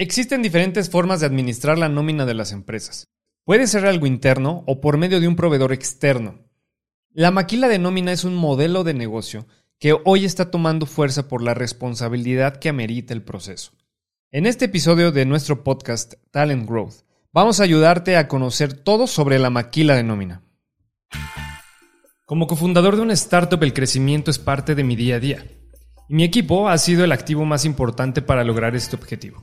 Existen diferentes formas de administrar la nómina de las empresas. Puede ser algo interno o por medio de un proveedor externo. La maquila de nómina es un modelo de negocio que hoy está tomando fuerza por la responsabilidad que amerita el proceso. En este episodio de nuestro podcast Talent Growth, vamos a ayudarte a conocer todo sobre la maquila de nómina. Como cofundador de una startup, el crecimiento es parte de mi día a día. Y mi equipo ha sido el activo más importante para lograr este objetivo.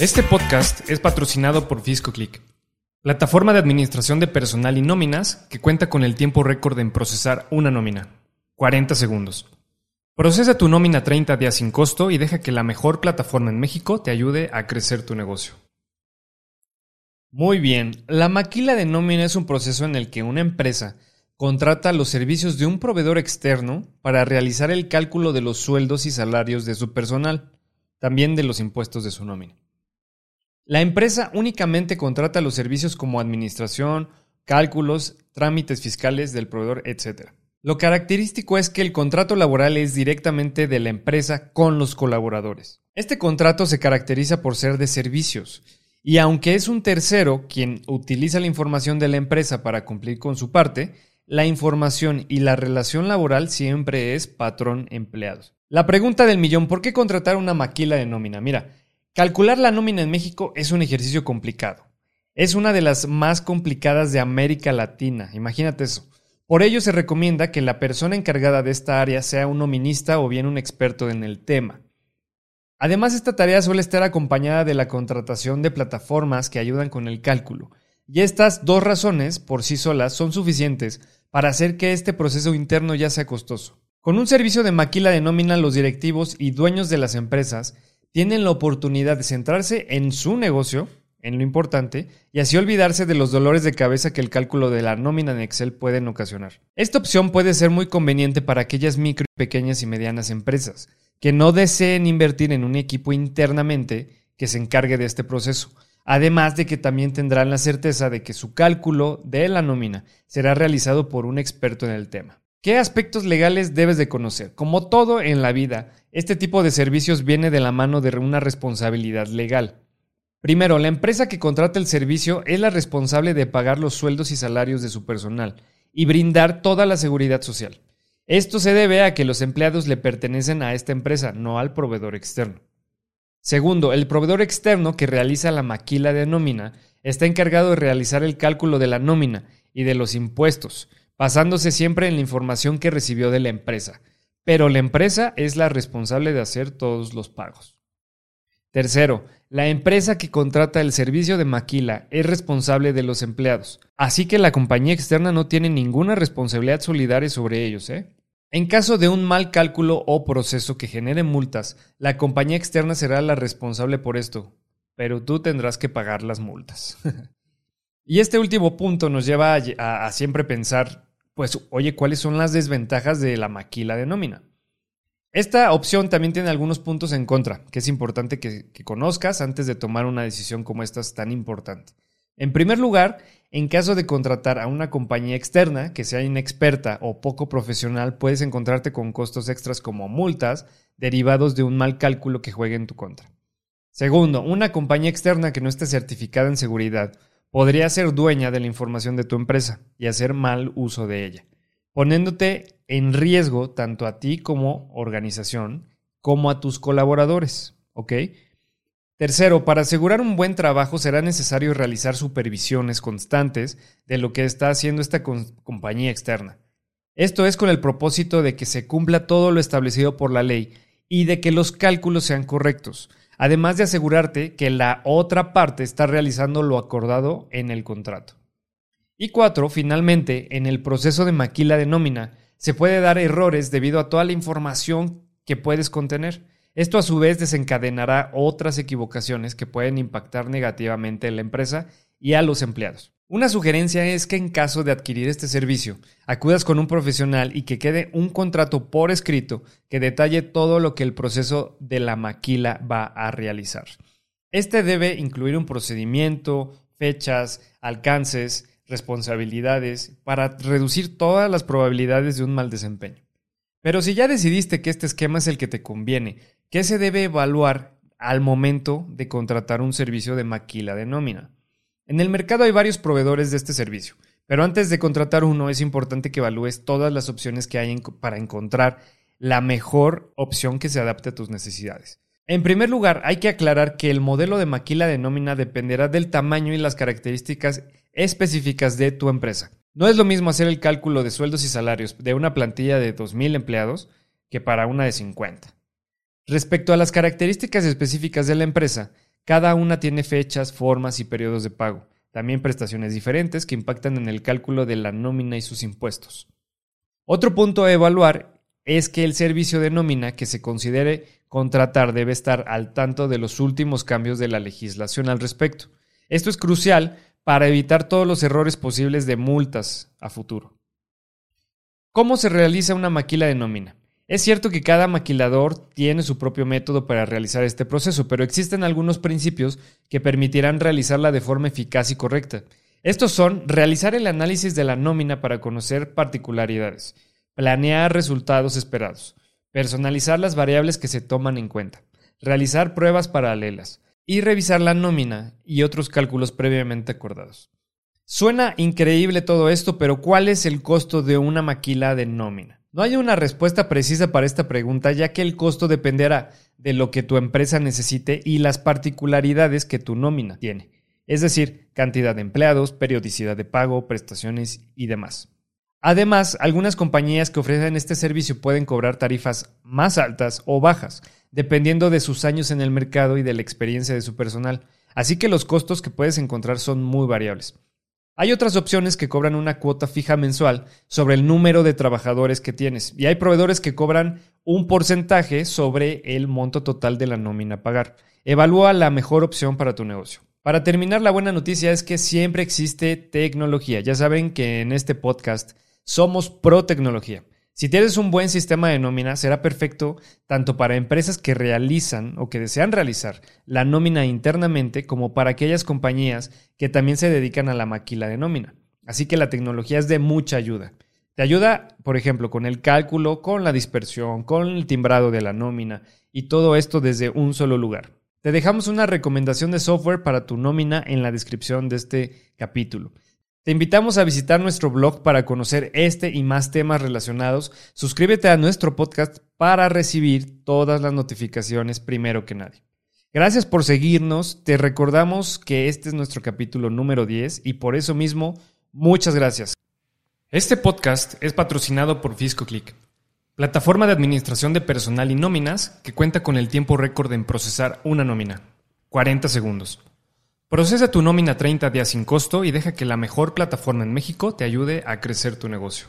Este podcast es patrocinado por FiscoClick, plataforma de administración de personal y nóminas que cuenta con el tiempo récord en procesar una nómina, 40 segundos. Procesa tu nómina 30 días sin costo y deja que la mejor plataforma en México te ayude a crecer tu negocio. Muy bien, la maquila de nómina es un proceso en el que una empresa contrata los servicios de un proveedor externo para realizar el cálculo de los sueldos y salarios de su personal, también de los impuestos de su nómina. La empresa únicamente contrata los servicios como administración, cálculos, trámites fiscales del proveedor, etc. Lo característico es que el contrato laboral es directamente de la empresa con los colaboradores. Este contrato se caracteriza por ser de servicios y aunque es un tercero quien utiliza la información de la empresa para cumplir con su parte, la información y la relación laboral siempre es patrón-empleado. La pregunta del millón, ¿por qué contratar una maquila de nómina? Mira, Calcular la nómina en México es un ejercicio complicado. Es una de las más complicadas de América Latina, imagínate eso. Por ello se recomienda que la persona encargada de esta área sea un nominista o bien un experto en el tema. Además, esta tarea suele estar acompañada de la contratación de plataformas que ayudan con el cálculo. Y estas dos razones, por sí solas, son suficientes para hacer que este proceso interno ya sea costoso. Con un servicio de maquila de nómina, los directivos y dueños de las empresas tienen la oportunidad de centrarse en su negocio, en lo importante, y así olvidarse de los dolores de cabeza que el cálculo de la nómina en Excel pueden ocasionar. Esta opción puede ser muy conveniente para aquellas micro, pequeñas y medianas empresas que no deseen invertir en un equipo internamente que se encargue de este proceso, además de que también tendrán la certeza de que su cálculo de la nómina será realizado por un experto en el tema. ¿Qué aspectos legales debes de conocer? Como todo en la vida, este tipo de servicios viene de la mano de una responsabilidad legal. Primero, la empresa que contrata el servicio es la responsable de pagar los sueldos y salarios de su personal y brindar toda la seguridad social. Esto se debe a que los empleados le pertenecen a esta empresa, no al proveedor externo. Segundo, el proveedor externo que realiza la maquila de nómina está encargado de realizar el cálculo de la nómina y de los impuestos, basándose siempre en la información que recibió de la empresa, pero la empresa es la responsable de hacer todos los pagos. Tercero, la empresa que contrata el servicio de maquila es responsable de los empleados, así que la compañía externa no tiene ninguna responsabilidad solidaria sobre ellos. ¿eh? En caso de un mal cálculo o proceso que genere multas, la compañía externa será la responsable por esto, pero tú tendrás que pagar las multas. y este último punto nos lleva a siempre pensar pues oye, ¿cuáles son las desventajas de la maquila de nómina? Esta opción también tiene algunos puntos en contra, que es importante que, conozcas antes de tomar una decisión como esta tan importante. En primer lugar, en caso de contratar a una compañía externa que sea inexperta o poco profesional, puedes encontrarte con costos extras como multas derivados de un mal cálculo que juegue en tu contra. Segundo, una compañía externa que no esté certificada en seguridad podría ser dueña de la información de tu empresa y hacer mal uso de ella, poniéndote en riesgo tanto a ti como organización como a tus colaboradores. ¿Ok? Tercero, para asegurar un buen trabajo será necesario realizar supervisiones constantes de lo que está haciendo esta compañía externa. Esto es con el propósito de que se cumpla todo lo establecido por la ley y de que los cálculos sean correctos, además de asegurarte que la otra parte está realizando lo acordado en el contrato. Y cuatro, finalmente, en el proceso de maquila de nómina, se puede dar errores debido a toda la información que puedes contener. Esto a su vez desencadenará otras equivocaciones que pueden impactar negativamente en la empresa y a los empleados. Una sugerencia es que en caso de adquirir este servicio, acudas con un profesional y que quede un contrato por escrito que detalle todo lo que el proceso de la maquila va a realizar. Este debe incluir un procedimiento, fechas, alcances, responsabilidades, para reducir todas las probabilidades de un mal desempeño. Pero si ya decidiste que este esquema es el que te conviene, ¿qué se debe evaluar al momento de contratar un servicio de maquila de nómina? En el mercado hay varios proveedores de este servicio, pero antes de contratar uno es importante que evalúes todas las opciones que hay para encontrar la mejor opción que se adapte a tus necesidades. En primer lugar, hay que aclarar que el modelo de maquila de nómina dependerá del tamaño y las características específicas de tu empresa. No es lo mismo hacer el cálculo de sueldos y salarios de una plantilla de 2.000 empleados que para una de 50. Respecto a las características específicas de la empresa, cada una tiene fechas, formas y periodos de pago, también prestaciones diferentes que impactan en el cálculo de la nómina y sus impuestos. Otro punto a evaluar es que el servicio de nómina que se considere contratar debe estar al tanto de los últimos cambios de la legislación al respecto. Esto es crucial para evitar todos los errores posibles de multas a futuro. ¿Cómo se realiza una maquila de nómina? Es cierto que cada maquilador tiene su propio método para realizar este proceso, pero existen algunos principios que permitirán realizarla de forma eficaz y correcta. Estos son realizar el análisis de la nómina para conocer particularidades, planear resultados esperados, personalizar las variables que se toman en cuenta, realizar pruebas paralelas y revisar la nómina y otros cálculos previamente acordados. Suena increíble todo esto, pero ¿cuál es el costo de una maquila de nómina? No hay una respuesta precisa para esta pregunta, ya que el costo dependerá de lo que tu empresa necesite y las particularidades que tu nómina tiene, es decir, cantidad de empleados, periodicidad de pago, prestaciones y demás. Además, algunas compañías que ofrecen este servicio pueden cobrar tarifas más altas o bajas, dependiendo de sus años en el mercado y de la experiencia de su personal, así que los costos que puedes encontrar son muy variables. Hay otras opciones que cobran una cuota fija mensual sobre el número de trabajadores que tienes y hay proveedores que cobran un porcentaje sobre el monto total de la nómina a pagar. Evalúa la mejor opción para tu negocio. Para terminar, la buena noticia es que siempre existe tecnología. Ya saben que en este podcast somos pro tecnología. Si tienes un buen sistema de nómina, será perfecto tanto para empresas que realizan o que desean realizar la nómina internamente como para aquellas compañías que también se dedican a la maquila de nómina. Así que la tecnología es de mucha ayuda. Te ayuda, por ejemplo, con el cálculo, con la dispersión, con el timbrado de la nómina y todo esto desde un solo lugar. Te dejamos una recomendación de software para tu nómina en la descripción de este capítulo. Te invitamos a visitar nuestro blog para conocer este y más temas relacionados. Suscríbete a nuestro podcast para recibir todas las notificaciones primero que nadie. Gracias por seguirnos. Te recordamos que este es nuestro capítulo número 10 y por eso mismo, muchas gracias. Este podcast es patrocinado por FiscoClick, plataforma de administración de personal y nóminas que cuenta con el tiempo récord en procesar una nómina, 40 segundos. Procesa tu nómina 30 días sin costo y deja que la mejor plataforma en México te ayude a crecer tu negocio.